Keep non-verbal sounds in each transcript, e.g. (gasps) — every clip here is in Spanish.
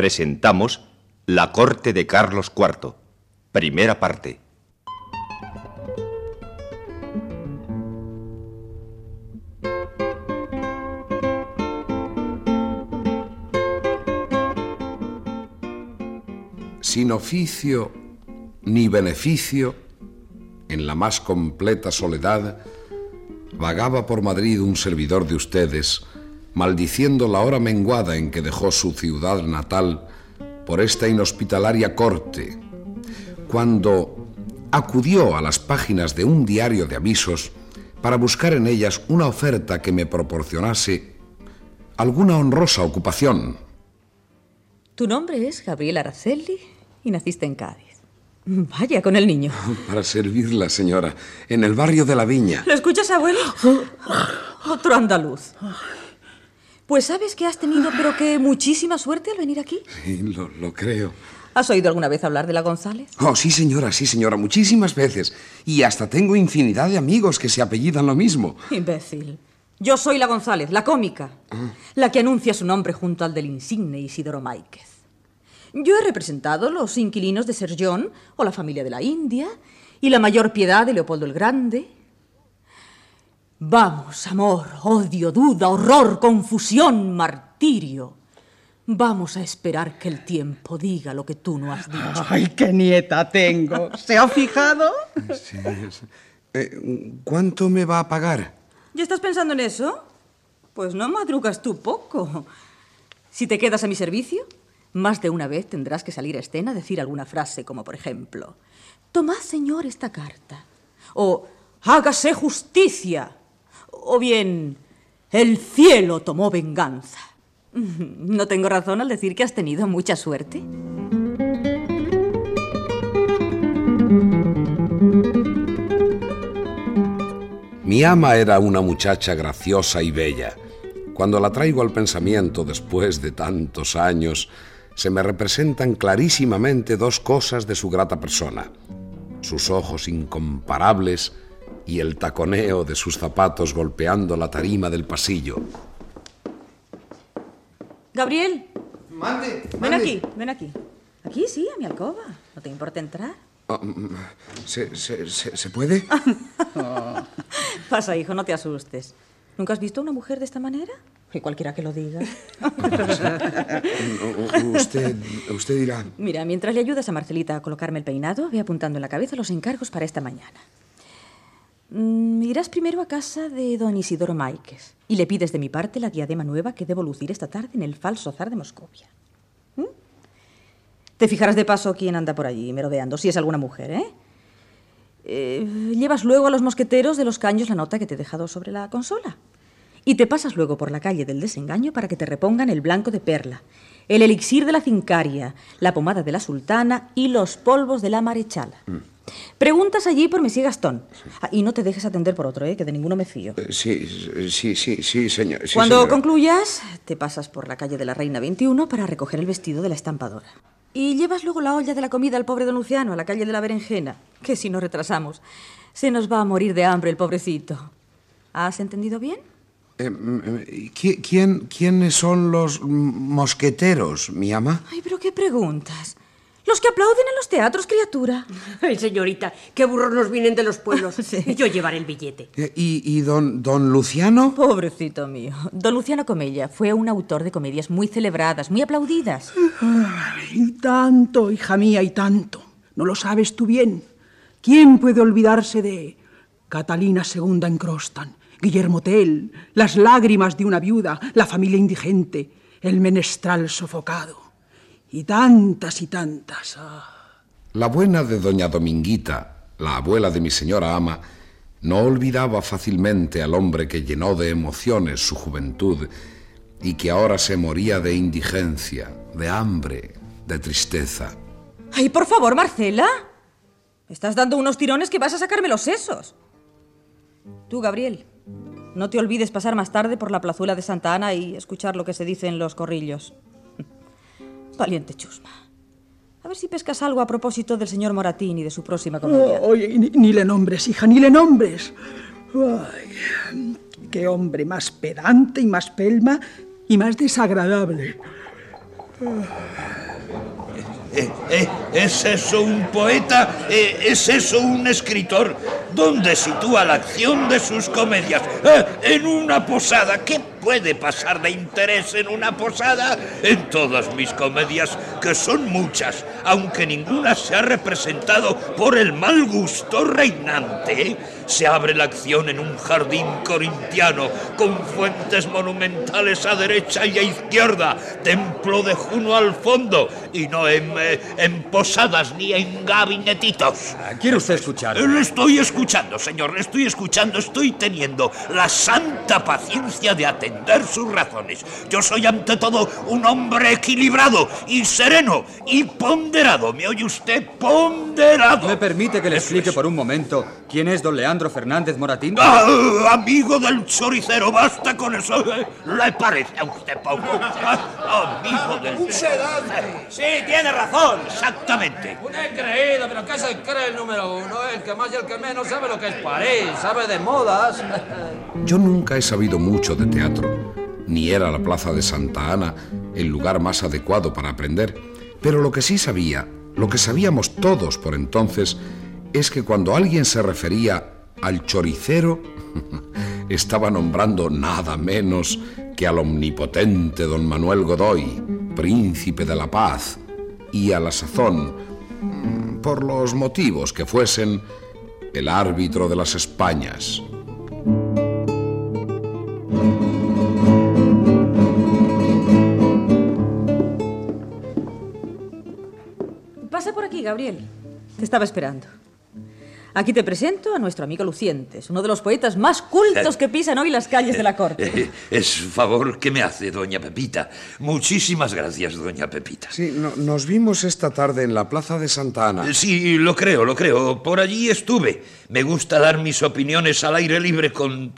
Presentamos La corte de Carlos IV, primera parte. Sin oficio ni beneficio, en la más completa soledad, vagaba por Madrid un servidor de ustedes, maldiciendo la hora menguada en que dejó su ciudad natal por esta inhospitalaria corte, cuando acudió a las páginas de un diario de avisos para buscar en ellas una oferta que me proporcionase alguna honrosa ocupación. Tu nombre es Gabriel Araceli y naciste en Cádiz. Vaya con el niño. (laughs) Para servirla, señora, en el barrio de la Viña. ¿Lo escuchas, abuelo? (gasps) Otro andaluz. Pues sabes que has tenido, pero que muchísima suerte al venir aquí. Sí, lo, lo creo. ¿Has oído alguna vez hablar de la González? Oh, sí, señora, sí, señora, muchísimas veces. Y hasta tengo infinidad de amigos que se apellidan lo mismo. Imbécil. Yo soy la González, la cómica, la que anuncia su nombre junto al del insigne Isidoro Máiquez. Yo he representado los inquilinos de Ser John o la familia de la India y la mayor piedad de Leopoldo el Grande. Vamos, amor, odio, duda, horror, confusión, martirio. Vamos a esperar que el tiempo diga lo que tú no has dicho. ¡Ay, qué nieta tengo! ¿Se ha fijado? Sí, sí. Eh, ¿Cuánto me va a pagar? ¿Ya estás pensando en eso? Pues no madrugas tú poco. Si te quedas a mi servicio, más de una vez tendrás que salir a escena a decir alguna frase como, por ejemplo, Tomad, señor, esta carta. O hágase justicia. O bien, el cielo tomó venganza. (laughs) ¿No tengo razón al decir que has tenido mucha suerte? Mi ama era una muchacha graciosa y bella. Cuando la traigo al pensamiento después de tantos años, se me representan clarísimamente dos cosas de su grata persona. Sus ojos incomparables y el taconeo de sus zapatos golpeando la tarima del pasillo. Gabriel, Mande, ven aquí, ven aquí. Aquí sí, a mi alcoba. ¿No te importa entrar? Ah, mm, ¿Se, se, se- se puede? (laughs) Pasa, hijo, no te asustes. ¿Nunca has visto a una mujer de esta manera? Y cualquiera que lo diga. (laughs) Usted, usted dirá. Mira, mientras le ayudas a Marcelita a colocarme el peinado, ve apuntando en la cabeza los encargos para esta mañana. Mm, irás primero a casa de don Isidoro Máiquez y le pides de mi parte la diadema nueva que debo lucir esta tarde en el falso zar de Moscovia. ¿Mm? Te fijarás de paso quién anda por allí merodeando, si es alguna mujer, ¿eh? Eh, Llevas luego a los mosqueteros de los caños la nota que te he dejado sobre la consola. Y te pasas luego por la calle del desengaño para que te repongan el blanco de perla, el elixir de la cincaria, la pomada de la sultana y los polvos de la marechala. Preguntas allí por Mesía Gastón. Ah, y no te dejes atender por otro, ¿eh? que de ninguno me fío. Eh, Sí, sí, sí, sí, señor. sí, Cuando señora. concluyas, te pasas por la calle de la Reina 21 para recoger el vestido de la estampadora. Y llevas luego la olla de la comida al pobre don Luciano a la calle de la Berenjena, que si nos retrasamos, se nos va a morir de hambre el pobrecito. ¿Has entendido bien? Eh, ¿qui- ¿quién, ¿Quiénes son los mosqueteros, mi ama? Ay, pero qué preguntas. Los que aplauden en los teatros, criatura. (laughs) Ay, señorita, qué burros nos vienen de los pueblos. (laughs) Sí. Yo llevaré el billete. Eh, ¿Y, y don, don Luciano? Pobrecito mío. Don Luciano Comella fue un autor de comedias muy celebradas, muy aplaudidas. Y tanto, hija mía, y tanto. ¿No lo sabes tú bien? ¿Quién puede olvidarse de Catalina II en Crostan, Guillermo Tell, las lágrimas de una viuda, la familia indigente, el menestral sofocado? Y tantas y tantas. ah. La buena de doña Dominguita, la abuela de mi señora ama, no olvidaba fácilmente al hombre que llenó de emociones su juventud y que ahora se moría de indigencia, de hambre, de tristeza. Ay, por favor, Marcela. Me estás dando unos tirones que vas a sacarme los sesos. Tú, Gabriel, no te olvides pasar más tarde por la plazuela de Santa Ana y escuchar lo que se dice en los corrillos. Valiente chusma. A ver si pescas algo a propósito del señor Moratín y de su próxima comedia. Oh, oye, ni, ni le nombres, hija, ni le nombres. Ay, qué hombre más pedante y más pelma y más desagradable. Eh, eh, ¿Es eso un poeta? Eh, ¿Es eso un escritor? ¿Dónde sitúa la acción de sus comedias? Eh, en una posada. ¿Qué puede pasar de interés en una posada? En todas mis comedias, que son muchas, aunque ninguna se ha representado por el mal gusto reinante, se abre la acción en un jardín corintiano con fuentes monumentales a derecha y a izquierda, templo de Juno al fondo y no en, eh, en posadas ni en gabinetitos. ¿Quiere usted escuchar? Eh, Le estoy escuchando, señor, le estoy escuchando, estoy teniendo la santa paciencia de atender sus razones. Yo soy ante todo un hombre equilibrado y sereno y ponderado. ¿Me oye usted? Ponderado. ¿Me permite que le explique por un momento quién es don Leandro Fernández Moratín? Ah, amigo del choricero, basta con eso. ¿Le parece a usted poco? Ah, amigo del Sí, tiene razón. Exactamente. Un creído, pero ¿qué se cree el número uno? El que más y el que menos sabe lo que es París, sabe de modas. Yo nunca he sabido mucho de teatro, ni era la plaza de Santa Ana el lugar más adecuado para aprender, pero lo que sí sabía, lo que sabíamos todos por entonces, es que cuando alguien se refería al choricero, (laughs) estaba nombrando nada menos que al omnipotente don Manuel Godoy, príncipe de la paz, y a la sazón, mm, por los motivos que fuesen, el árbitro de las Españas. Aquí, Gabriel. Te estaba esperando. Aquí te presento a nuestro amigo Lucientes, uno de los poetas más cultos que pisan hoy las calles de la corte. (laughs) Es favor que me hace doña Pepita. Muchísimas gracias, doña Pepita. Sí, no- nos vimos esta tarde en la plaza de Santa Ana. Sí, lo creo, lo creo. Por allí estuve. Me gusta dar mis opiniones al aire libre con...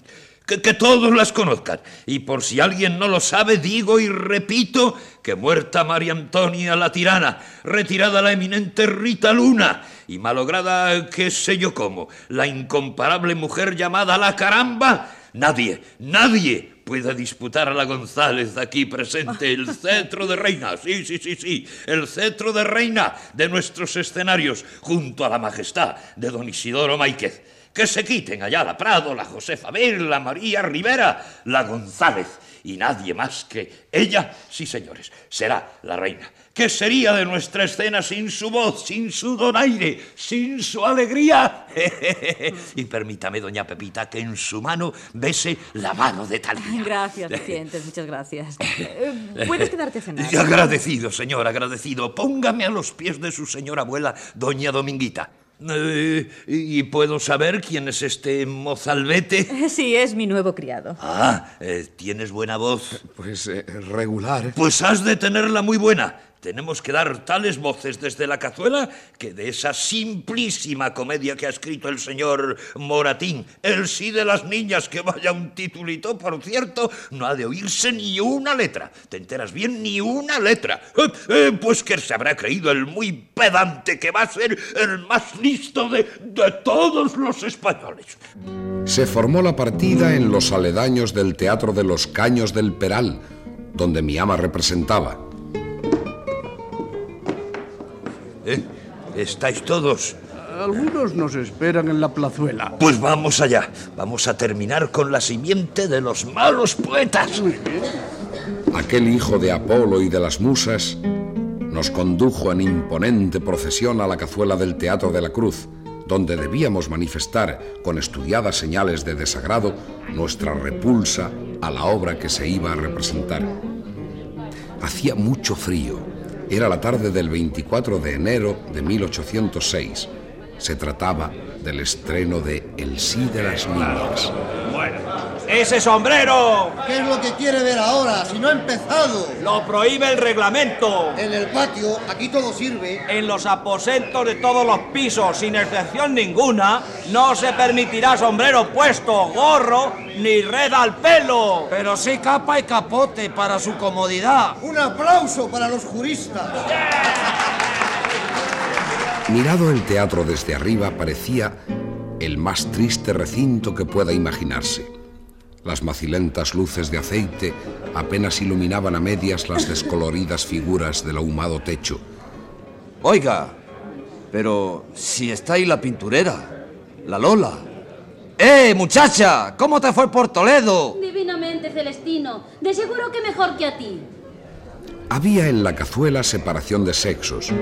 Que, que todos las conozcan. Y por si alguien no lo sabe, digo y repito que muerta María Antonia la tirana, retirada la eminente Rita Luna y malograda qué sé yo cómo, la incomparable mujer llamada la caramba, nadie, nadie puede disputar a la González aquí presente el (laughs) cetro de reina. Sí, sí, sí, sí, el cetro de reina de nuestros escenarios junto a la majestad de don Isidoro Máiquez. Que se quiten allá la Prado, la Josefa Bel, la María Rivera, la González y nadie más que ella, sí señores, será la reina. ¿Qué sería de nuestra escena sin su voz, sin su donaire, sin su alegría? (laughs) y permítame, doña Pepita, que en su mano bese la mano de Talía. Gracias, Lucientes, muchas gracias. (laughs) Eh, Puedes quedarte a cenar. Agradecido, señor, agradecido. Póngame a los pies de su señora abuela, doña Dominguita. Eh, ¿Y puedo saber quién es este mozalbete? (laughs) Sí, es mi nuevo criado. Ah, eh, ¿tienes buena voz? Pues eh, regular. Pues has de tenerla muy buena. Tenemos que dar tales voces desde la cazuela que de esa simplísima comedia que ha escrito el señor Moratín, el sí de las niñas, que vaya un titulito, por cierto, no ha de oírse ni una letra. ¿Te enteras bien? Ni una letra. Eh, eh, pues que se habrá creído el muy pedante que va a ser el más listo de, de todos los españoles. Se formó la partida en los aledaños del Teatro de los Caños del Peral, donde mi ama representaba. ¿Eh? ¿Estáis todos? Algunos nos esperan en la plazuela. Pues vamos allá. Vamos a terminar con la simiente de los malos poetas. Aquel hijo de Apolo y de las musas nos condujo en imponente procesión a la cazuela del Teatro de la Cruz, donde debíamos manifestar con estudiadas señales de desagrado nuestra repulsa a la obra que se iba a representar. Hacía mucho frío era la tarde del 24 de enero de 1806. Se trataba del estreno de El sí de las niñas. Ese sombrero. ¿Qué es lo que quiere ver ahora si no ha empezado? Lo prohíbe el reglamento. En el patio, aquí todo sirve. En los aposentos de todos los pisos, sin excepción ninguna, no se permitirá sombrero puesto, gorro ni red al pelo. Pero sí capa y capote para su comodidad. Un aplauso para los juristas. (laughs) Mirado el teatro desde arriba parecía el más triste recinto que pueda imaginarse. Las macilentas luces de aceite apenas iluminaban a medias las descoloridas figuras del ahumado techo. Oiga, pero si está ahí la pinturera, la Lola. ¡Eh, muchacha! ¿Cómo te fue por Toledo? Divinamente, Celestino. De seguro que mejor que a ti. Había en la cazuela separación de sexos.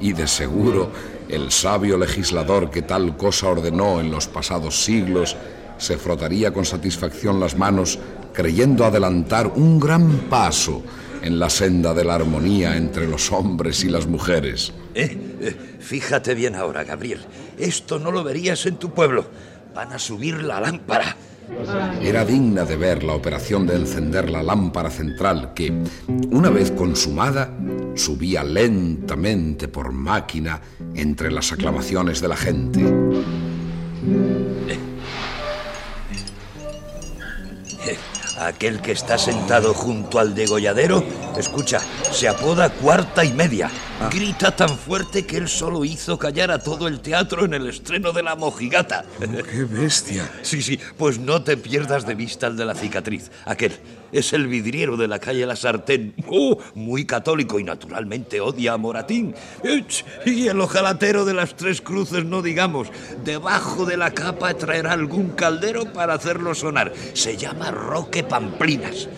Y de seguro el sabio legislador que tal cosa ordenó en los pasados siglos se frotaría con satisfacción las manos creyendo adelantar un gran paso en la senda de la armonía entre los hombres y las mujeres. Eh, eh, fíjate bien ahora, Gabriel. Esto no lo verías en tu pueblo. Van a subir la lámpara. Era digna de ver la operación de encender la lámpara central que, una vez consumada, subía lentamente por máquina entre las aclamaciones de la gente. Aquel que está sentado junto al degolladero, escucha, se apoda cuarta y media. Ah. Grita tan fuerte que él solo hizo callar a todo el teatro en el estreno de La Mojigata. Oh, ¡Qué bestia! Sí, sí, pues no te pierdas de vista el de la cicatriz. Aquel es el vidriero de la calle La Sartén. Oh, muy católico y naturalmente odia a Moratín. Y el ojalatero de las tres cruces, no digamos. Debajo de la capa traerá algún caldero para hacerlo sonar. Se llama Roque Pamplinas.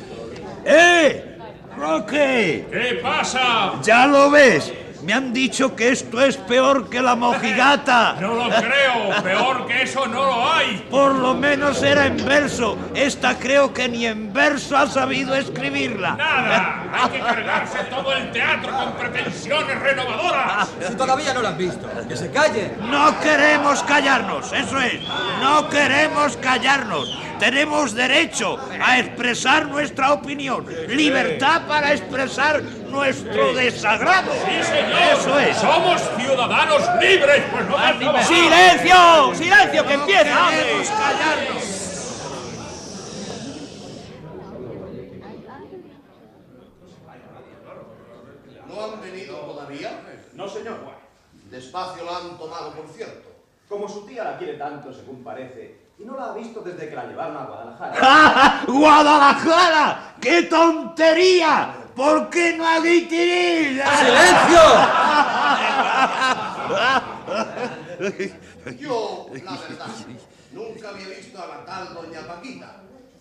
¡Eh! ¡Roque! ¿Qué pasa? ¿Ya lo ves? Me han dicho que esto es peor que la mojigata. (laughs) No lo creo. Peor que eso no lo hay. Por lo menos era en verso. Esta creo que ni en verso ha sabido escribirla. Nada. (laughs) Hay que cargarse todo el teatro con pretensiones renovadoras. Si todavía no lo has visto. Que se calle. No queremos callarnos. Eso es. No queremos callarnos. Tenemos derecho a expresar nuestra opinión. Libertad para expresar nuestro desagrado. Sí, señor. Eso es. Somos ciudadanos libres. Pues no ¡Silencio! ¡Silencio! ¡Que empieza! No callarnos. ¿No han venido todavía? No, señor. Despacio la han tomado, por cierto. Como su tía la quiere tanto, según parece, y no la ha visto desde que la llevaron a Guadalajara. (laughs) ¡Ja, ¡Guadalajara! ¡Qué tontería! ¿Por qué no ha dicho (laughs) Yo, la verdad, nunca había visto a la tal doña Paquita,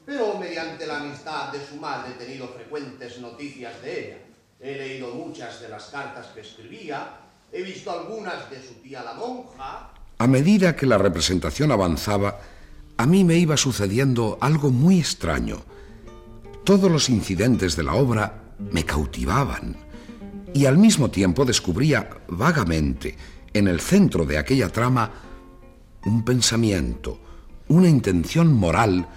pero mediante la amistad de su madre he tenido frecuentes noticias de ella. He leído muchas de las cartas que escribía, he visto algunas de su tía la monja. A medida que la representación avanzaba, a mí me iba sucediendo algo muy extraño. Todos los incidentes de la obra me cautivaban y al mismo tiempo descubría vagamente en el centro de aquella trama un pensamiento, una intención moral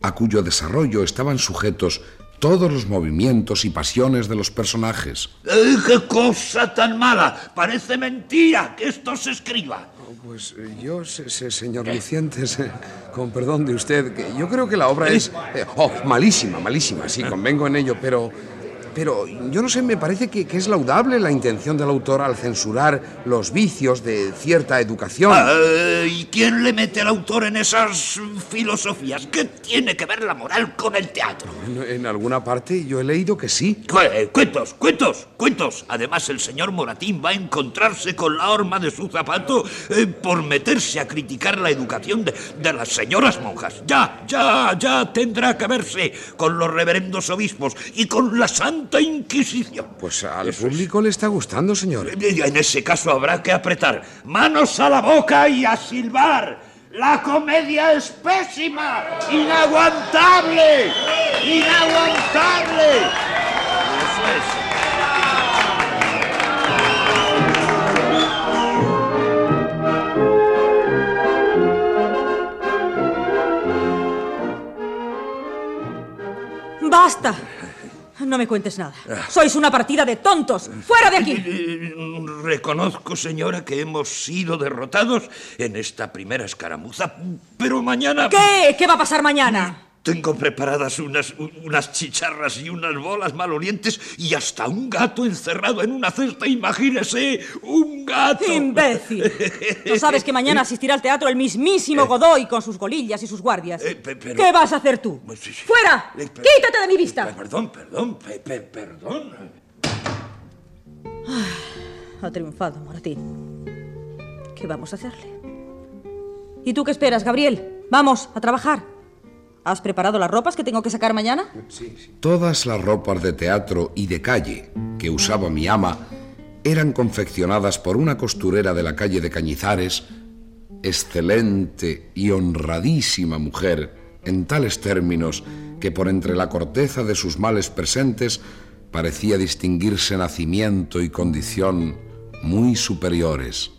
a cuyo desarrollo estaban sujetos todos los movimientos y pasiones de los personajes. Eh, ¡Qué cosa tan mala! Parece mentira que esto se escriba. Pues eh, yo, se- se- señor Lucientes, eh, con perdón de usted, que yo creo que la obra es... eh, oh, malísima, malísima, sí, convengo en ello, pero... Pero yo no sé, me parece que, que es laudable la intención del autor al censurar los vicios de cierta educación. Ah, ¿Y quién le mete al autor en esas filosofías? ¿Qué tiene que ver la moral con el teatro? En, en alguna parte yo he leído que sí. Eh, Cuentos, cuentos, cuentos. Además, el señor Moratín va a encontrarse con la horma de su zapato eh, por meterse a criticar la educación de, de las señoras monjas. Ya, ya, ya tendrá que verse con los reverendos obispos y con la Santa Inquisición. Pues al público le está gustando, señor. En ese caso habrá que apretar manos a la boca y a silbar. La comedia es pésima, inaguantable, inaguantable. Eso es. ¡Basta! No me cuentes nada. Sois una partida de tontos. ¡Fuera de aquí! Reconozco, señora, que hemos sido derrotados en esta primera escaramuza, pero mañana... ¿Qué? ¿Qué va a pasar mañana? Tengo preparadas unas, unas chicharras y unas bolas malolientes y hasta un gato encerrado en una cesta, imagínese, un gato. ¡Imbécil! (laughs) ¿No sabes que mañana asistirá al teatro el mismísimo Godoy con sus golillas y sus guardias? Eh, pero- ¿Qué vas a hacer tú? Pues sí, sí. ¡Fuera! Eh, pe- ¡Quítate de mi vista! Perdón, perdón, pe- pe- perdón. Ha triunfado, Moratín. ¿Qué vamos a hacerle? ¿Y tú qué esperas, Gabriel? Vamos, a trabajar. ¿Has preparado las ropas que tengo que sacar mañana? Todas las ropas de teatro y de calle que usaba mi ama eran confeccionadas por una costurera de la calle de Cañizares, excelente y honradísima mujer, en tales términos que por entre la corteza de sus males presentes parecía distinguirse nacimiento y condición muy superiores.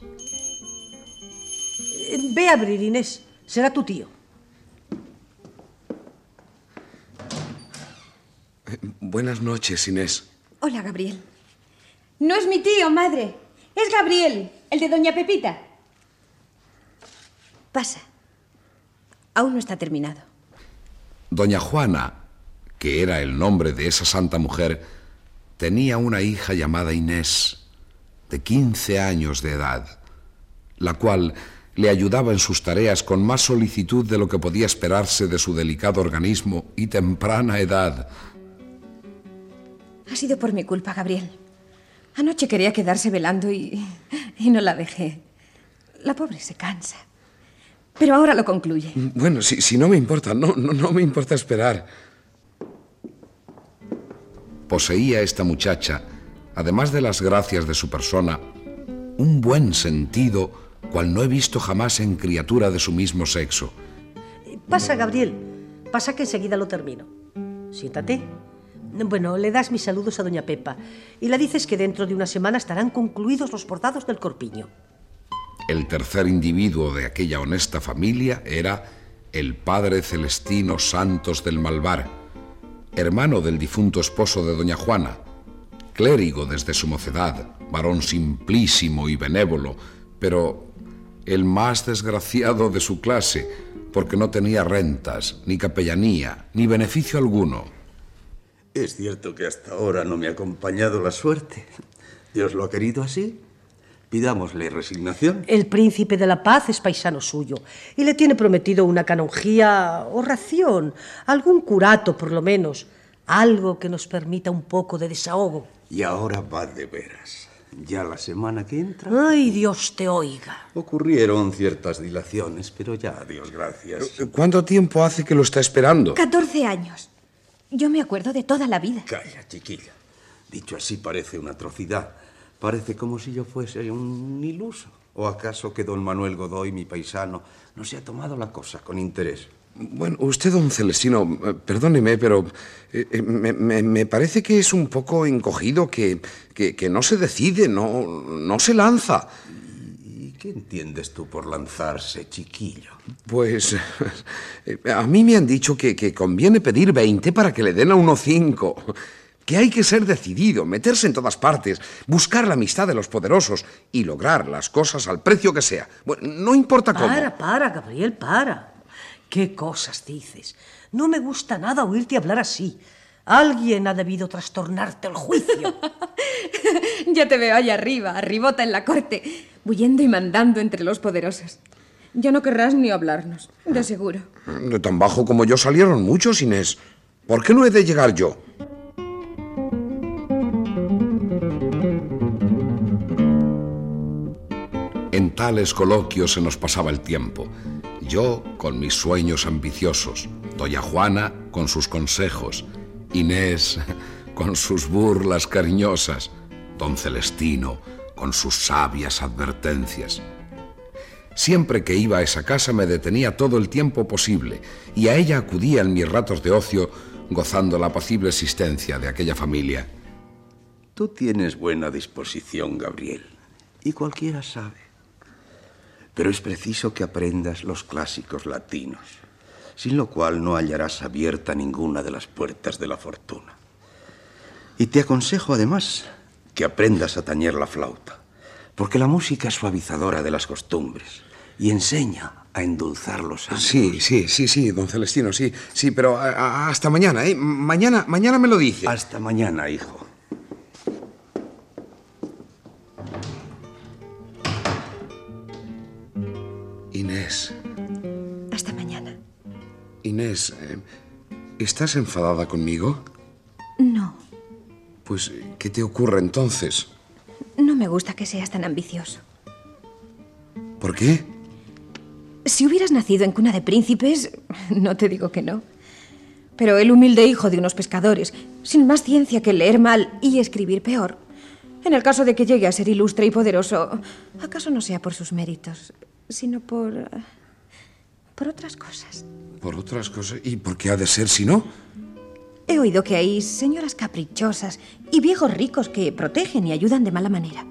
Ve a abrir, Inés. Será tu tío. Buenas noches, Inés. Hola, Gabriel. No es mi tío, madre. Es Gabriel, el de Doña Pepita. Pasa. Aún no está terminado. Doña Juana, que era el nombre de esa santa mujer, tenía una hija llamada Inés, de 15 años de edad, la cual le ayudaba en sus tareas con más solicitud de lo que podía esperarse de su delicado organismo y temprana edad. Ha sido por mi culpa, Gabriel. Anoche quería quedarse velando y, y no la dejé. La pobre se cansa. Pero ahora lo concluye. Bueno, si, si no me importa, no, no, no me importa esperar. Poseía esta muchacha, además de las gracias de su persona, un buen sentido cual no he visto jamás en criatura de su mismo sexo. Pasa, Gabriel. Pasa que enseguida lo termino. Siéntate. Bueno, le das mis saludos a doña Pepa y le dices que dentro de una semana estarán concluidos los bordados del corpiño. El tercer individuo de aquella honesta familia era el padre Celestino Santos del Malvar, hermano del difunto esposo de doña Juana, clérigo desde su mocedad, varón simplísimo y benévolo, pero el más desgraciado de su clase, porque no tenía rentas, ni capellanía, ni beneficio alguno. Es cierto que hasta ahora no me ha acompañado la suerte. Dios lo ha querido así. Pidámosle resignación. El príncipe de la paz es paisano suyo y le tiene prometido una canonjía o ración, algún curato por lo menos, algo que nos permita un poco de desahogo. Y ahora va de veras. Ya la semana que entra. Ay, Dios te oiga. Ocurrieron ciertas dilaciones, pero ya, Dios gracias. ¿Cuánto tiempo hace que lo está esperando? 14 años. Yo me acuerdo de toda la vida. Calla, chiquilla. Dicho así parece una atrocidad. Parece como si yo fuese un iluso. ¿O acaso que don Manuel Godoy, mi paisano, no se ha tomado la cosa con interés? Bueno, usted, don Celestino, eh, perdóneme, pero eh, eh, me, me- me parece que es un poco encogido, que, que, que no se decide, no, no se lanza. ¿Y ¿Qué entiendes tú por lanzarse, chiquillo? Pues eh, a mí me han dicho que, que conviene pedir 20 para que le den a uno 5. Que hay que ser decidido, meterse en todas partes, buscar la amistad de los poderosos y lograr las cosas al precio que sea. Bueno, no importa cómo. Para, para, Gabriel, para. ¿Qué cosas dices? No me gusta nada oírte hablar así. Alguien ha debido trastornarte el juicio. (laughs) ya te veo allá arriba, arribota en la corte, bullendo y mandando entre los poderosos. Ya no querrás ni hablarnos, de seguro. De tan bajo como yo salieron muchos, Inés. ¿Por qué no he de llegar yo? En tales coloquios se nos pasaba el tiempo. Yo con mis sueños ambiciosos, doña Juana con sus consejos, Inés con sus burlas cariñosas, don Celestino con sus sabias advertencias. Siempre que iba a esa casa me detenía todo el tiempo posible y a ella acudía en mis ratos de ocio gozando la apacible existencia de aquella familia. Tú tienes buena disposición, Gabriel, y cualquiera sabe. Pero es preciso que aprendas los clásicos latinos, sin lo cual no hallarás abierta ninguna de las puertas de la fortuna. Y te aconsejo además que aprendas a tañer la flauta, porque la música es suavizadora de las costumbres y enseña a endulzar los ánimos. Sí, sí, sí, sí, don Celestino, sí, sí, pero a- a- hasta mañana, ¿eh? Mañana, mañana me lo dice. Hasta mañana, hijo. Inés. Inés, eh, ¿estás enfadada conmigo? No, Pues, ¿qué te ocurre entonces? no me gusta que seas tan ambicioso. ¿Por qué? Si hubieras nacido en cuna de príncipes, (laughs) no te digo que no. Pero el humilde hijo de unos pescadores, sin más ciencia que leer mal y escribir peor, en el caso de que llegue a ser ilustre y poderoso, ¿acaso no sea por sus méritos, sino por... por otras cosas? Por otras cosas. ¿Y por qué ha de ser si no? He oído que hay señoras caprichosas y viejos ricos que protegen y ayudan de mala manera.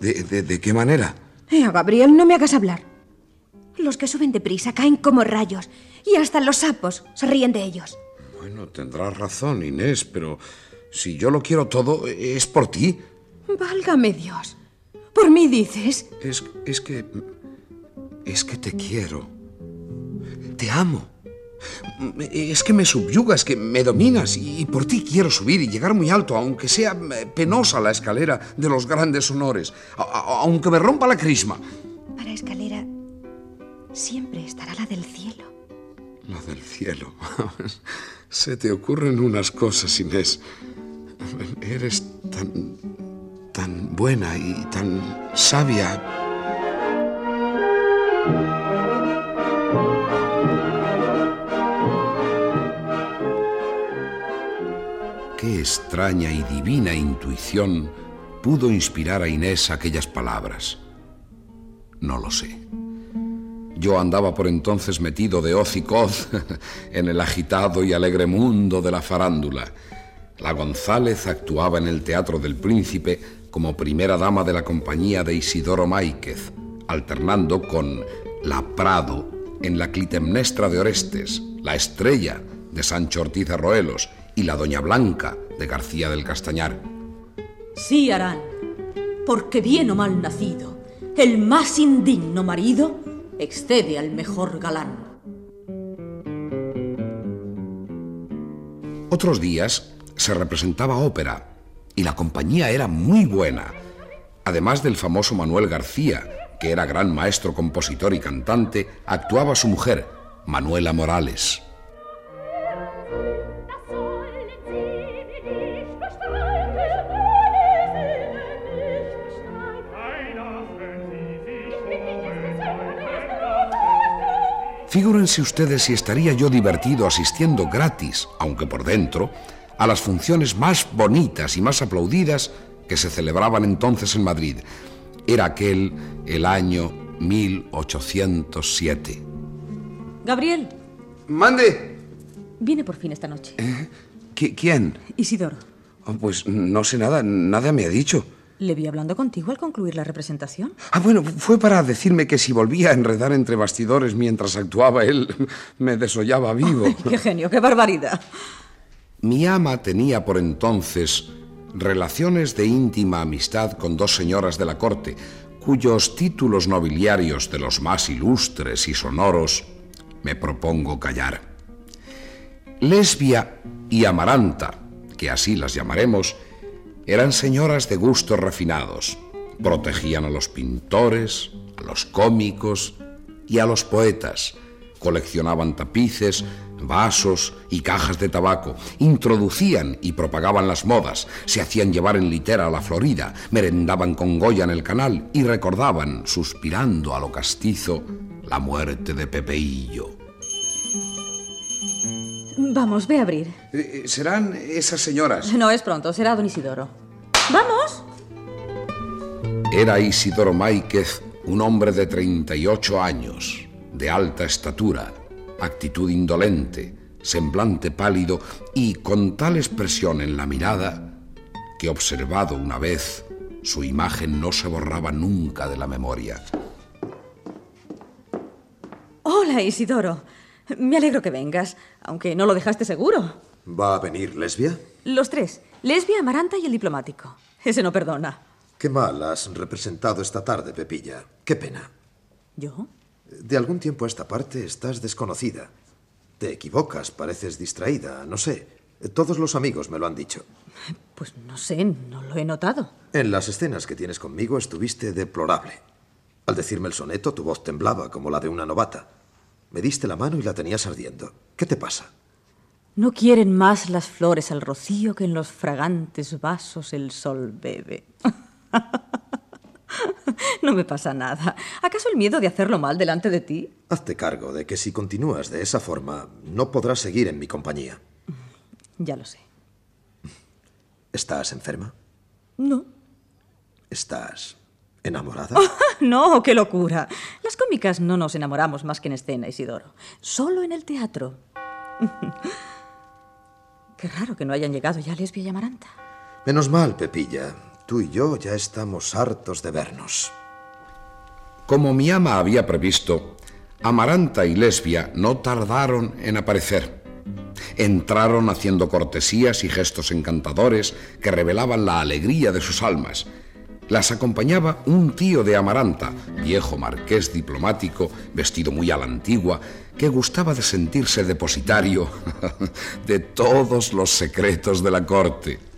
¿De, de- de qué manera? Eh, Gabriel, no me hagas hablar. Los que suben deprisa caen como rayos y hasta los sapos se ríen de ellos. Bueno, tendrás razón, Inés, pero si yo lo quiero todo, es por ti. Válgame Dios. ¿Por mí dices? Es, es que... Es que te quiero. Te amo. Es que me subyugas, que me dominas y por ti quiero subir y llegar muy alto, aunque sea eh, penosa la escalera de los grandes honores, aunque me rompa la crisma. Para escalera siempre estará la del cielo. La del cielo. (laughs) Se te ocurren unas cosas, Inés. Eres tan... tan buena y tan sabia. Qué extraña y divina intuición pudo inspirar a Inés aquellas palabras. No lo sé. Yo andaba por entonces metido de hoz y coz (laughs) en el agitado y alegre mundo de la farándula. La González actuaba en el Teatro del Príncipe como primera dama de la compañía de Isidoro Máiquez, alternando con la Prado en la Clitemnestra de Orestes, la Estrella de Sancho Ortiz de Roelos y la Doña Blanca de García del Castañar. Sí harán, porque bien o mal nacido, el más indigno marido excede al mejor galán. Otros días se representaba ópera y la compañía era muy buena. Además del famoso Manuel García, que era gran maestro compositor y cantante, actuaba su mujer, Manuela Morales. Figúrense ustedes si estaría yo divertido asistiendo gratis, aunque por dentro, a las funciones más bonitas y más aplaudidas que se celebraban entonces en Madrid. Era aquel el año 1807. Gabriel, Mande. viene por fin esta noche. ¿Qui- ¿Quién? Isidoro. Oh, pues no sé nada, nada me ha dicho. Le vi hablando contigo al concluir la representación. Ah, bueno, fue para decirme que si volvía a enredar entre bastidores mientras actuaba él, me desollaba vivo. Ay, ¡Qué genio, qué barbaridad! Mi ama tenía por entonces relaciones de íntima amistad con dos señoras de la corte, cuyos títulos nobiliarios de los más ilustres y sonoros me propongo callar. Lesbia y Amaranta, que así las llamaremos, eran señoras de gustos refinados. Protegían a los pintores, a los cómicos y a los poetas. Coleccionaban tapices, vasos y cajas de tabaco. Introducían y propagaban las modas. Se hacían llevar en litera a la Florida. Merendaban con Goya en el canal y recordaban, suspirando a lo castizo, la muerte de Pepeillo. Vamos, ve a abrir. Eh, ¿Serán esas señoras? No es pronto, será don Isidoro. ¡Vamos! Era Isidoro Máiquez un hombre de 38 años, de alta estatura, actitud indolente, semblante pálido y con tal expresión en la mirada que observado una vez, su imagen no se borraba nunca de la memoria. Hola, Isidoro. Me alegro que vengas, aunque no lo dejaste seguro. ¿Va a venir Lesbia? Los tres, Lesbia, Amaranta y el diplomático. Ese no perdona. Qué mal has representado esta tarde, Pepilla. Qué pena. ¿Yo? De algún tiempo a esta parte estás desconocida. Te equivocas, pareces distraída, no sé. Todos los amigos me lo han dicho. Pues no sé, no lo he notado. En las escenas que tienes conmigo estuviste deplorable. Al decirme el soneto, tu voz temblaba como la de una novata. Me diste la mano y la tenías ardiendo. ¿Qué te pasa? No quieren más las flores al rocío que en los fragantes vasos el sol bebe. (laughs) no me pasa nada. ¿Acaso el miedo de hacerlo mal delante de ti? Hazte cargo de que si continúas de esa forma, no podrás seguir en mi compañía. Ya lo sé. ¿Estás enferma? No. ¿Estás enamorada? (laughs) no, qué locura. Las cómicas no nos enamoramos más que en escena, Isidoro. Solo en el teatro. (laughs) qué raro que no hayan llegado ya Lesbia y Amaranta. Menos mal, Pepilla. Tú y yo ya estamos hartos de vernos. Como mi ama había previsto, Amaranta y Lesbia no tardaron en aparecer. Entraron haciendo cortesías y gestos encantadores que revelaban la alegría de sus almas. Las acompañaba un tío de Amaranta, viejo marqués diplomático, vestido muy a la antigua, que gustaba de sentirse depositario (laughs) de todos los secretos de la corte.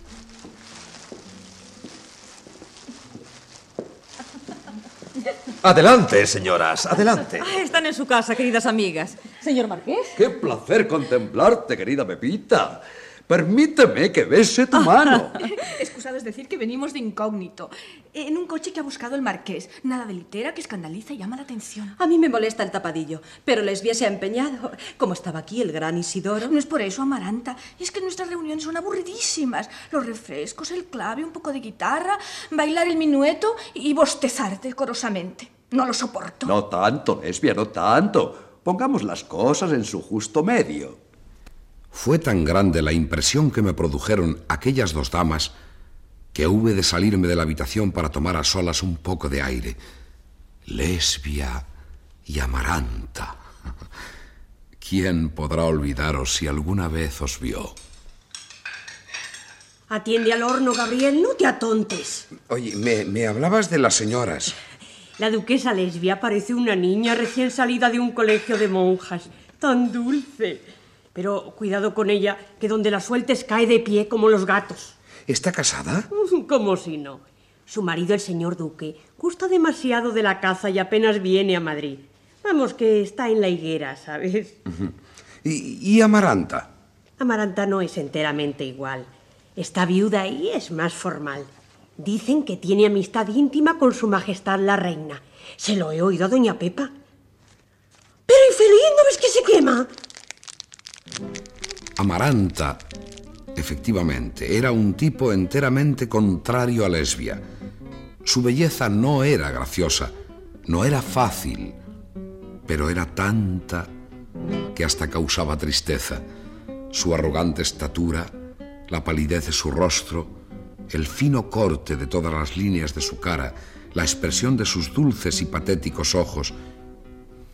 Adelante, señoras, adelante. Ah, están en su casa, queridas amigas. Señor Marqués. Qué placer contemplarte, querida Pepita. Permíteme que bese tu mano. (laughs) Excusado es decir que venimos de incógnito. En un coche que ha buscado el marqués. Nada de litera que escandaliza y llama la atención. A mí me molesta el tapadillo, pero Lesbia se ha empeñado. Como estaba aquí el gran Isidoro. No es por eso, Amaranta. Es que nuestras reuniones son aburridísimas. Los refrescos, el clave, un poco de guitarra, bailar el minueto y bostezar decorosamente. No lo soporto. No tanto, Lesbia, no tanto. Pongamos las cosas en su justo medio. Fue tan grande la impresión que me produjeron aquellas dos damas que hube de salirme de la habitación para tomar a solas un poco de aire. Lesbia y Amaranta. (laughs) ¿Quién podrá olvidaros si alguna vez os vio? Atiende al horno, Gabriel, no te atontes. Oye, me, me hablabas de las señoras. La duquesa lesbia parece una niña recién salida de un colegio de monjas. Tan dulce. Pero cuidado con ella, que donde la sueltes cae de pie como los gatos. ¿Está casada? (laughs) Como si no. Su marido, el señor duque, gusta demasiado de la caza y apenas viene a Madrid. Vamos, que está en la higuera, ¿sabes? ¿Y, y Amaranta? Amaranta no es enteramente igual. Está viuda y es más formal. Dicen que tiene amistad íntima con su majestad la reina. Se lo he oído a doña Pepa. Pero infeliz, ¿no ves que se quema? Amaranta, efectivamente, era un tipo enteramente contrario a Lesbia. Su belleza no era graciosa, no era fácil, pero era tanta que hasta causaba tristeza. Su arrogante estatura, la palidez de su rostro, el fino corte de todas las líneas de su cara, la expresión de sus dulces y patéticos ojos,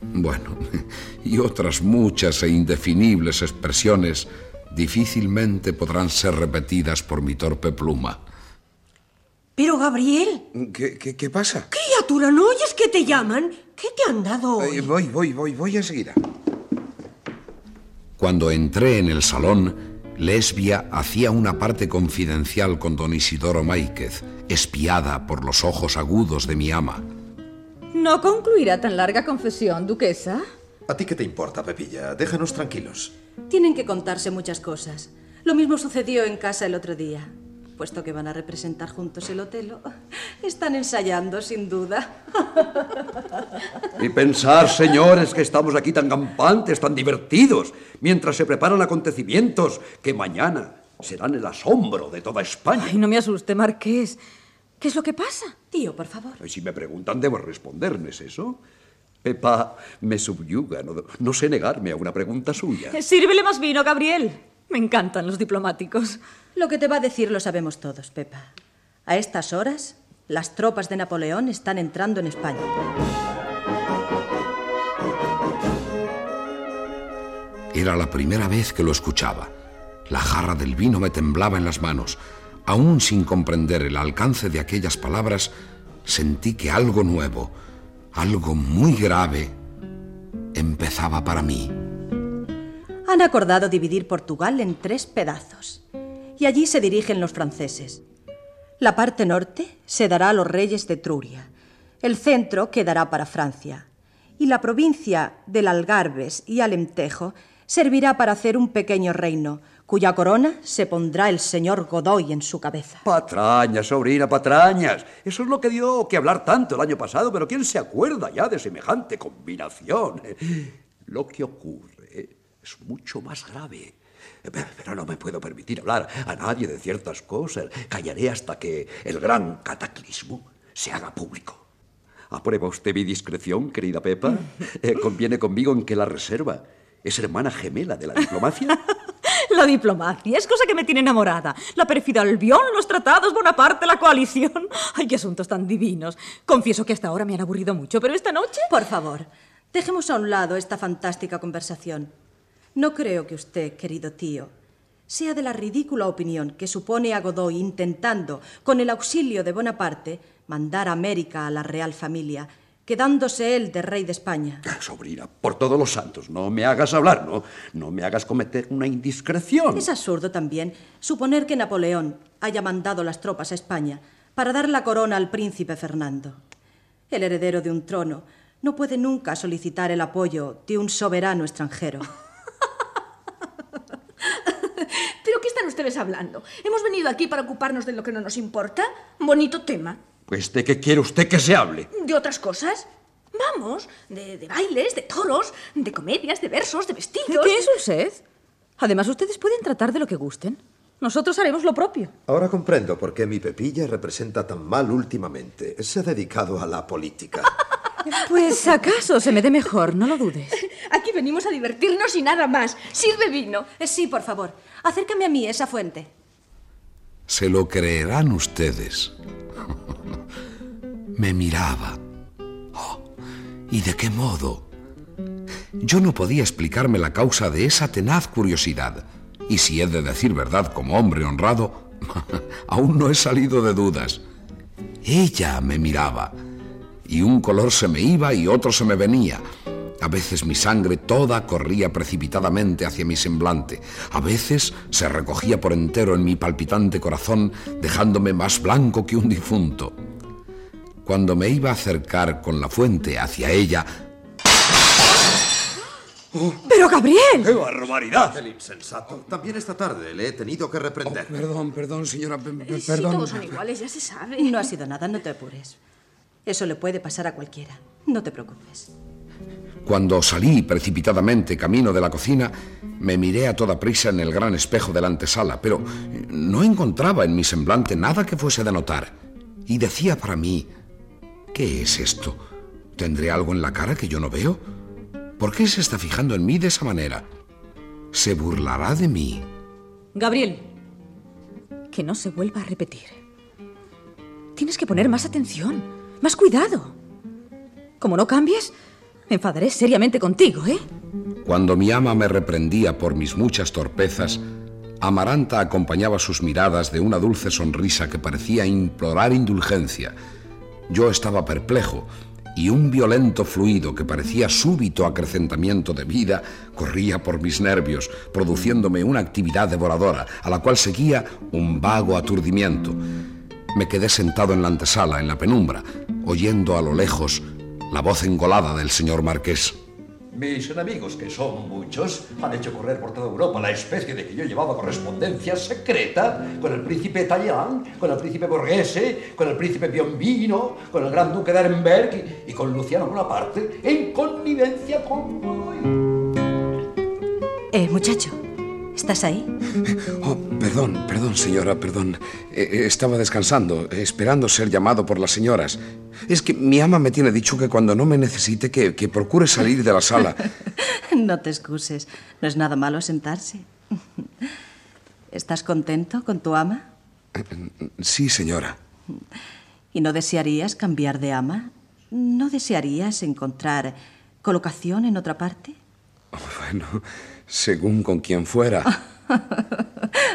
bueno, (laughs) y otras muchas e indefinibles expresiones difícilmente podrán ser repetidas por mi torpe pluma. Pero, Gabriel. ¿Qué, qué, qué pasa? Criatura, ¿no oyes que te llaman? ¿Qué te han dado hoy? Eh, voy, voy, voy, voy enseguida. Cuando entré en el salón, Lesbia hacía una parte confidencial con don Isidoro Máiquez, espiada por los ojos agudos de mi ama. ¿No concluirá tan larga confesión, duquesa? ¿A ti qué te importa, Pepilla? Déjanos tranquilos. Tienen que contarse muchas cosas. Lo mismo sucedió en casa el otro día. Puesto que van a representar juntos el Otelo, (laughs) están ensayando, sin duda. Y pensar, señores, que estamos aquí tan campantes, tan divertidos, mientras se preparan acontecimientos que mañana serán el asombro de toda España. Ay, no me asuste, Marqués. ¿Qué es lo que pasa? Tío, por favor. Y si me preguntan, debo responder, ¿no es eso? Pepa me subyuga, no, no sé negarme a una pregunta suya. (laughs) Sírvele más vino, Gabriel. Me encantan los diplomáticos. Lo que te va a decir lo sabemos todos, Pepa. A estas horas, las tropas de Napoleón están entrando en España. Era la primera vez que lo escuchaba. La jarra del vino me temblaba en las manos. Aún sin comprender el alcance de aquellas palabras, sentí que algo nuevo, algo muy grave, empezaba para mí. Han acordado dividir Portugal en tres pedazos y allí se dirigen los franceses. La parte norte se dará a los reyes de Truria, el centro quedará para Francia y la provincia del Algarbes y Alemtejo servirá para hacer un pequeño reino cuya corona se pondrá el señor Godoy en su cabeza. Patrañas, sobrina, patrañas. Eso es lo que dio que hablar tanto el año pasado, pero ¿quién se acuerda ya de semejante combinación? Lo que ocurre es mucho más grave. Pero no me puedo permitir hablar a nadie de ciertas cosas. Callaré hasta que el gran cataclismo se haga público. ¿Aprueba usted mi discreción, querida Pepa? (laughs) Eh, ¿Conviene conmigo en que la reserva es hermana gemela de la diplomacia? (laughs) La diplomacia es cosa que me tiene enamorada. La pérfida Albión, los tratados, Bonaparte, la coalición. Ay, qué asuntos tan divinos. Confieso que hasta ahora me han aburrido mucho, pero esta noche... Por favor, dejemos a un lado esta fantástica conversación. No creo que usted, querido tío, sea de la ridícula opinión que supone a Godoy intentando, con el auxilio de Bonaparte, mandar a América a la real familia, quedándose él de rey de España. Ah, Sobrina, por todos los santos, no me hagas hablar, no, no me hagas cometer una indiscreción. Es absurdo también suponer que Napoleón haya mandado las tropas a España para dar la corona al príncipe Fernando. El heredero de un trono no puede nunca solicitar el apoyo de un soberano extranjero. (laughs) ¿Pero qué están ustedes hablando? ¿Hemos venido aquí para ocuparnos de lo que no nos importa? Bonito tema. Pues de qué quiere usted que se hable. ¿De otras cosas? Vamos, de, de bailes, de toros, de comedias, de versos, de vestidos. ¿Qué es usted? Además, ustedes pueden tratar de lo que gusten. Nosotros haremos lo propio. Ahora comprendo por qué mi Pepilla representa tan mal últimamente. Se ha dedicado a la política. (laughs) Pues acaso se me dé mejor, no lo dudes. (laughs) Aquí venimos a divertirnos y nada más. Sirve vino. Eh, sí, por favor. Acércame a mí esa fuente. Se lo creerán ustedes. Me miraba. Oh, ¿Y de qué modo? Yo no podía explicarme la causa de esa tenaz curiosidad. Y si he de decir verdad como hombre honrado, (laughs) aún no he salido de dudas. Ella me miraba, y un color se me iba y otro se me venía. A veces mi sangre toda corría precipitadamente hacia mi semblante. A veces se recogía por entero en mi palpitante corazón, dejándome más blanco que un difunto. Cuando me iba a acercar con la fuente hacia ella, ¡Pero Gabriel! ¡Qué barbaridad! El insensato. También esta tarde le he tenido que reprender. perdón, perdón, señora. perdón. todos son iguales, ya se sabe. No ha sido nada, no te apures. Eso le puede pasar a cualquiera. No te preocupes. Cuando salí precipitadamente camino de la cocina, me miré a toda prisa en el gran espejo de la antesala, pero no encontraba en mi semblante nada que fuese de notar. Y decía para mí, ¿qué es esto? ¿Tendré algo en la cara que yo no veo? ¿Por qué se está fijando en mí de esa manera? ¿Se burlará de mí? Gabriel, que no se vuelva a repetir. tienes que poner más atención, más cuidado. Como no cambies, me enfadaré seriamente contigo, ¿eh? Cuando mi ama me reprendía por mis muchas torpezas, Amaranta acompañaba sus miradas de una dulce sonrisa que parecía implorar indulgencia. Yo estaba perplejo y un violento fluido que parecía súbito acrecentamiento de vida corría por mis nervios, produciéndome una actividad devoradora, a la cual seguía un vago aturdimiento. Me quedé sentado en la antesala, en la penumbra, oyendo a lo lejos la voz engolada del señor marqués. Mis enemigos, que son muchos, han hecho correr por toda Europa la especie de que yo llevaba correspondencia secreta con el príncipe Talleyrand, con el príncipe Borghese, con el príncipe Piombino, con el gran duque de Arenberg y, con Luciano Bonaparte, en connivencia con. Eh, muchacho, ¿estás ahí? (laughs) Oh, perdón, perdón, señora, perdón. Eh, eh, estaba descansando, esperando ser llamado por las señoras. Es que mi ama me tiene dicho que cuando no me necesite, que, que procure salir de la sala. (laughs) no te excuses, no es nada malo sentarse. (laughs) ¿Estás contento con tu ama? Sí, señora. ¿Y no desearías cambiar de ama? ¿No desearías encontrar colocación en otra parte? Bueno, según con quién fuera. (laughs)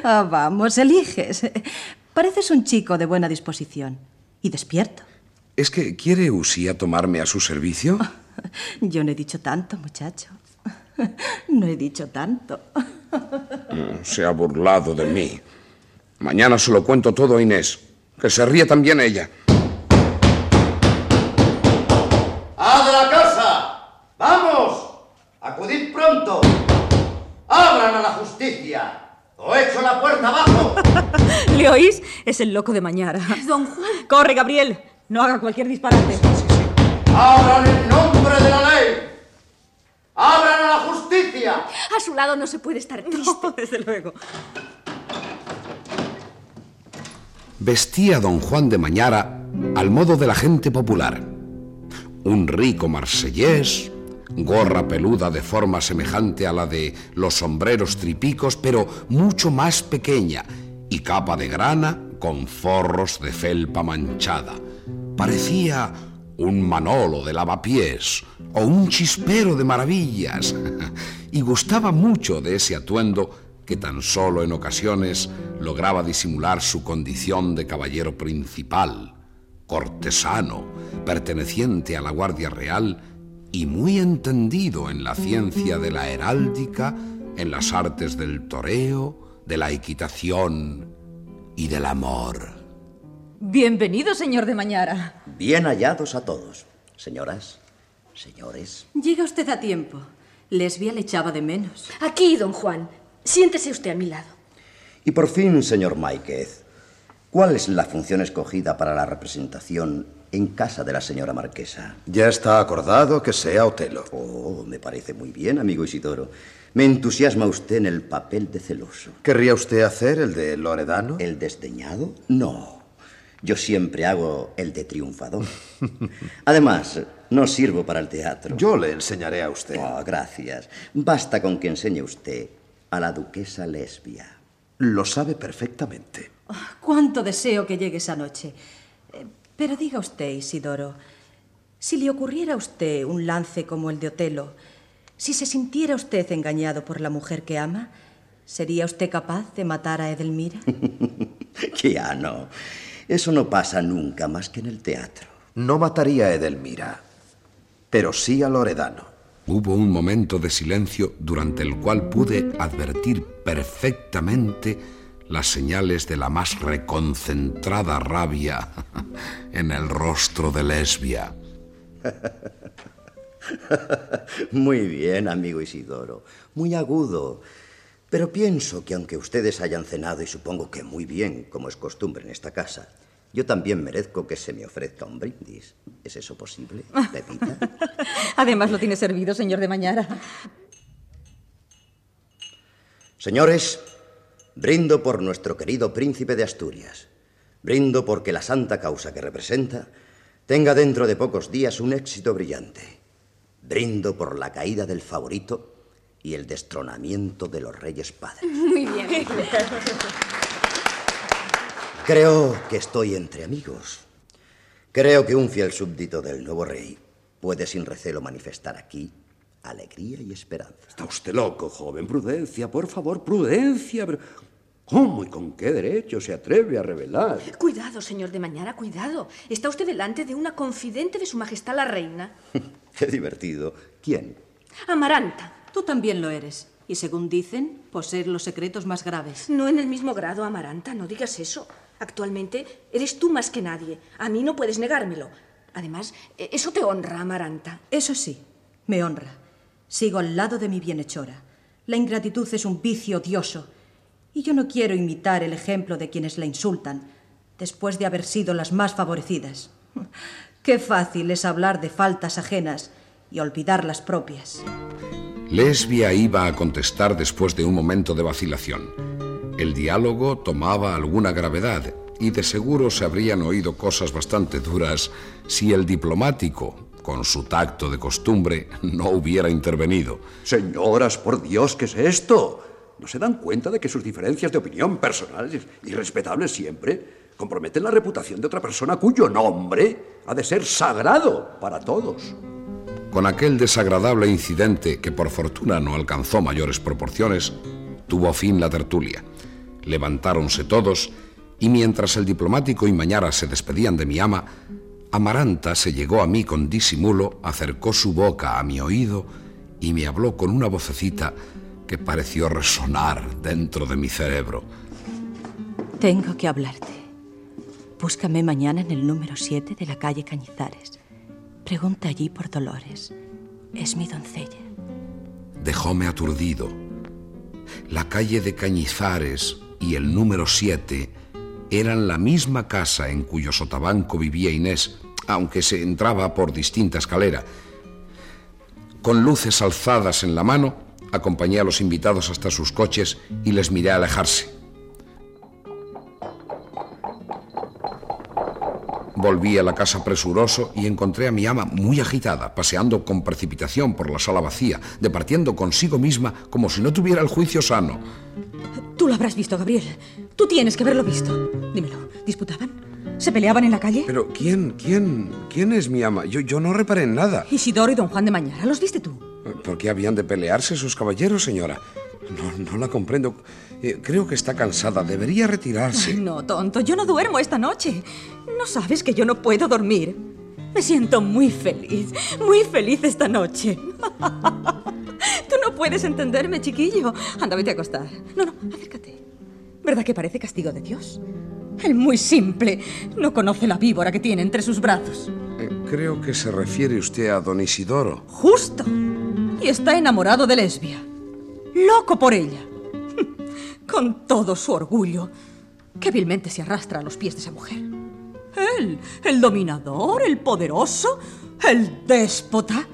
Ah, vamos, eliges. Pareces un chico de buena disposición y despierto. ¿Es que quiere Usía tomarme a su servicio? (laughs) Yo no he dicho tanto, muchacho. (laughs) No he dicho tanto. Mm, Se ha burlado de mí. Mañana se lo cuento todo a Inés. Que se ríe también ella. ¡A de la casa! ¡Vamos! ¡Acudid pronto! ¡Abran a la justicia! ¡O echo la puerta abajo! (laughs) ¿Le oís? Es el loco de Mañara. Don Juan. Corre, Gabriel. No haga cualquier disparate. ¡Abran en nombre de la ley! ¡Abran a la justicia! A su lado no se puede estar (laughs) triste. desde luego. Vestía don Juan de Mañara al modo de la gente popular. Un rico marsellés, gorra peluda de forma semejante a la de los sombreros tripicos, pero mucho más pequeña, y capa de grana con forros de felpa manchada. Parecía un manolo de lavapiés o un chispero de maravillas, (laughs) y gustaba mucho de ese atuendo que tan solo en ocasiones lograba disimular su condición de caballero principal, cortesano, perteneciente a la Guardia Real y muy entendido en la ciencia de la heráldica, en las artes del toreo, de la equitación y del amor. Bienvenido, señor de Mañara. Bien hallados a todos. Señoras, señores. Llega usted a tiempo. Lesbia le echaba de menos. Aquí, don Juan. Siéntese usted a mi lado. Y por fin, señor Máiquez, ¿cuál es la función escogida para la representación en casa de la señora marquesa? Ya está acordado que sea Otelo. Oh, me parece muy bien, amigo Isidoro. Me entusiasma usted en el papel de celoso. ¿Querría usted hacer el de Loredano? ¿El desdeñado? No. Yo siempre hago el de triunfador. (laughs) Además, no sirvo para el teatro. Yo le enseñaré a usted. Oh, gracias. Basta con que enseñe usted a la duquesa lesbia. Lo sabe perfectamente. Cuánto deseo que llegue esa noche. Pero diga usted, Isidoro, si le ocurriera a usted un lance como el de Otelo, si se sintiera usted engañado por la mujer que ama, ¿sería usted capaz de matar a Edelmira? Que (laughs) ya no. Eso no pasa nunca más que en el teatro. No mataría a Edelmira, pero sí a Loredano. Hubo un momento de silencio durante el cual pude advertir perfectamente las señales de la más reconcentrada rabia (laughs) en el rostro de Lesbia. (laughs) Muy bien, amigo Isidoro. Muy agudo. Pero pienso que aunque ustedes hayan cenado, y supongo que muy bien, como es costumbre en esta casa, yo también merezco que se me ofrezca un brindis. ¿Es eso posible, Pepita? (laughs) Además lo tiene servido, señor de Mañara. Señores, brindo por nuestro querido príncipe de Asturias. Brindo porque la santa causa que representa tenga dentro de pocos días un éxito brillante. Brindo por la caída del favorito y el destronamiento de los reyes padres. (laughs) Muy bien. Creo que estoy entre amigos. Creo que un fiel súbdito del nuevo rey puede sin recelo manifestar aquí alegría y esperanza. Está usted loco, joven. Prudencia, por favor, prudencia. Pero, ¿Cómo y con qué derecho se atreve a revelar? Cuidado, señor de Mañara, cuidado. Está usted delante de una confidente de su majestad la reina. (laughs) Qué divertido. ¿Quién? Amaranta. Tú también lo eres. Y según dicen, poseer los secretos más graves. No en el mismo grado, Amaranta, no digas eso. Actualmente eres tú más que nadie. A mí no puedes negármelo. Además, e- eso te honra, Amaranta. Eso sí, me honra. Sigo al lado de mi bienhechora. La ingratitud es un vicio odioso. Y yo no quiero imitar el ejemplo de quienes la insultan, después de haber sido las más favorecidas. (laughs) Qué fácil es hablar de faltas ajenas y olvidar las propias. Lesbia iba a contestar después de un momento de vacilación. El diálogo tomaba alguna gravedad y de seguro se habrían oído cosas bastante duras si el diplomático, con su tacto de costumbre, no hubiera intervenido. Señoras, por Dios, ¿qué es esto? ¿No se dan cuenta de que sus diferencias de opinión personales y respetables siempre comprometen la reputación de otra persona cuyo nombre ha de ser sagrado para todos? Con aquel desagradable incidente que por fortuna no alcanzó mayores proporciones, tuvo fin la tertulia. Levantáronse todos y mientras el diplomático y Mañara se despedían de mi ama, Amaranta se llegó a mí con disimulo, acercó su boca a mi oído y me habló con una vocecita que pareció resonar dentro de mi cerebro. Tengo que hablarte. Búscame mañana en el número 7 de la calle Cañizares. Pregunta allí por Dolores. Es mi doncella. Dejóme aturdido. La calle de Cañizares y el número 7 eran la misma casa en cuyo sotabanco vivía Inés, aunque se entraba por distinta escalera. Con luces alzadas en la mano, acompañé a los invitados hasta sus coches y les miré alejarse. Volví a la casa presuroso y encontré a mi ama muy agitada, paseando con precipitación por la sala vacía, departiendo consigo misma como si no tuviera el juicio sano. Tú lo habrás visto, Gabriel. Tú tienes que haberlo visto. Dímelo, ¿disputaban? ¿Se peleaban en la calle? Pero ¿quién, quién, quién es mi ama? Yo, yo no reparé en nada. Isidoro y don Juan de Mañara, ¿los viste tú? ¿Por qué habían de pelearse esos caballeros, señora? No, no la comprendo. Eh, creo que está cansada. Debería retirarse. Ay, no, tonto, yo no duermo esta noche. No sabes que yo no puedo dormir. Me siento muy feliz, muy feliz esta noche. (laughs) Tú no puedes entenderme, chiquillo. Anda, vete a acostar. No, no, acércate. ¿Verdad que parece castigo de Dios? El muy simple no conoce la víbora que tiene entre sus brazos. Eh, creo que se refiere usted a don Isidoro. Justo. Y está enamorado de Lesbia. Loco por ella. (laughs) Con todo su orgullo, que vilmente se arrastra a los pies de esa mujer. Él, el dominador, el poderoso, el déspota.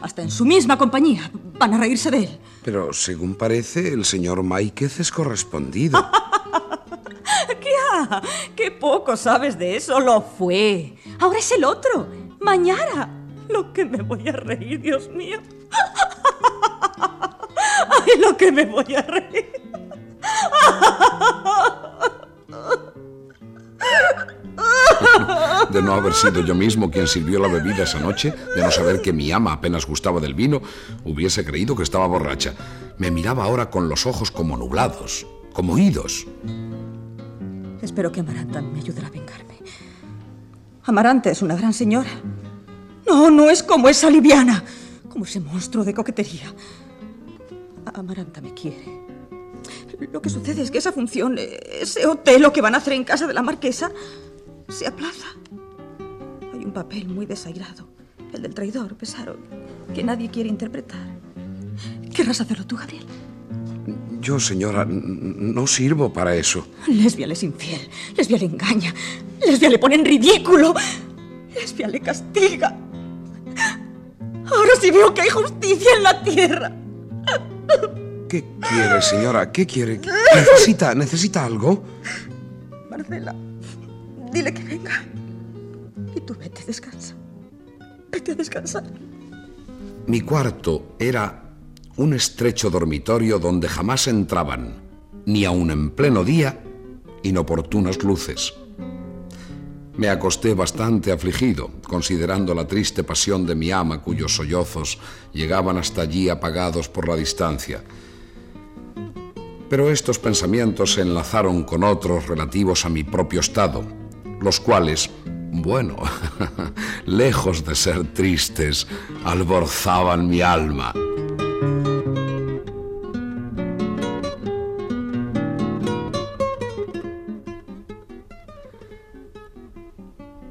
Hasta en su misma compañía van a reírse de él. Pero según parece, el señor Máiquez es correspondido. (laughs) (laughs) ¿Qué, poco sabes de eso. Lo fue. Ahora es el otro. Mañana. Lo que me voy a reír, Dios mío. (laughs) Ay, lo que me voy a reír. (laughs) De no haber sido yo mismo quien sirvió la bebida esa noche, de no saber que mi ama apenas gustaba del vino, hubiese creído que estaba borracha. Me miraba ahora con los ojos como nublados, como idos. Espero que Amaranta me ayude a vengarme. Amaranta es una gran señora. No, no es como esa liviana, como ese monstruo de coquetería. Amaranta me quiere. Lo que sucede es que esa función, ese otelo que van a hacer en casa de la marquesa, se aplaza. Hay un papel muy desairado, el del traidor, Pesaro, que nadie quiere interpretar. ¿Querrás hacerlo tú, Gabriel? Yo, señora, no sirvo para eso. Lesbia le es infiel, Lesbia le engaña, Lesbia le pone en ridículo, Lesbia le castiga. Ahora sí veo que hay justicia en la tierra. ¿Qué quiere, señora? ¿Qué quiere? ¿Necesita, necesita algo? Marcela, dile que venga. Y tú vete, descansa. Vete a descansar. Mi cuarto era un estrecho dormitorio donde jamás entraban, ni aun en pleno día, inoportunas luces. Me acosté bastante afligido, considerando la triste pasión de mi ama cuyos sollozos llegaban hasta allí apagados por la distancia. Pero estos pensamientos se enlazaron con otros relativos a mi propio estado, los cuales, bueno, (laughs) lejos de ser tristes, alborzaban mi alma.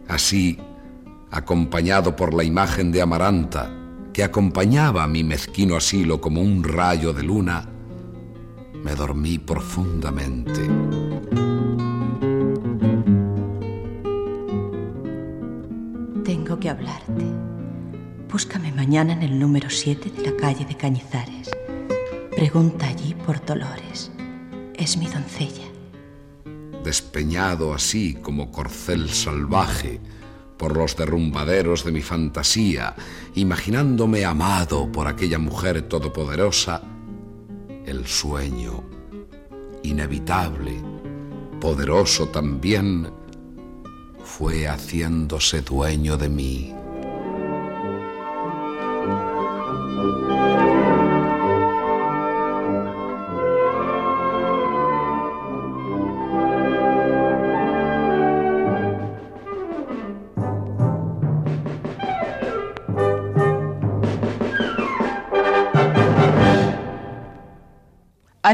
Así, acompañado por la imagen de Amaranta, que acompañaba a mi mezquino asilo como un rayo de luna, me dormí profundamente. Tengo que hablarte. Búscame mañana en el número 7 de la calle de Cañizares. Pregunta allí por Dolores. Es mi doncella. Despeñado así como corcel salvaje por los derrumbaderos de mi fantasía, imaginándome amado por aquella mujer todopoderosa, el sueño, inevitable, poderoso también, fue haciéndose dueño de mí.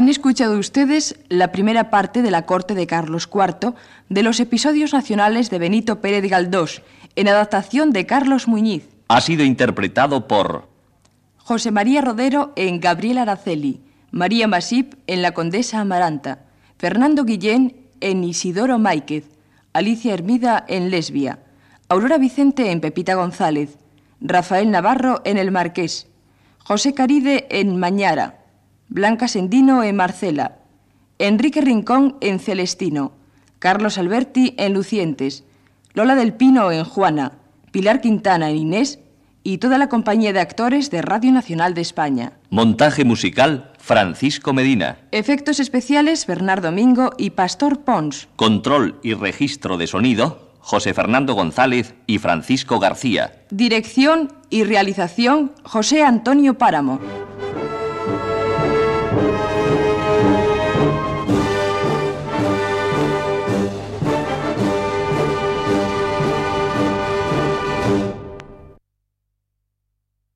Han escuchado ustedes la primera parte de la corte de Carlos IV de los episodios nacionales de Benito Pérez Galdós, en adaptación de Carlos Muñiz. Ha sido interpretado por José María Rodero en Gabriel Araceli, María Masip en La Condesa Amaranta, Fernando Guillén en Isidoro Máiquez, Alicia Hermida en Lesbia, Aurora Vicente en Pepita González, Rafael Navarro en El Marqués, José Caride en Mañara, Blanca Sendino en Marcela, Enrique Rincón en Celestino, Carlos Alberti en Lucientes, Lola del Pino en Juana, Pilar Quintana en Inés y toda la compañía de actores de Radio Nacional de España. Montaje musical Francisco Medina. Efectos especiales Bernardo Domingo y Pastor Pons. Control y registro de sonido José Fernando González y Francisco García. Dirección y realización José Antonio Páramo.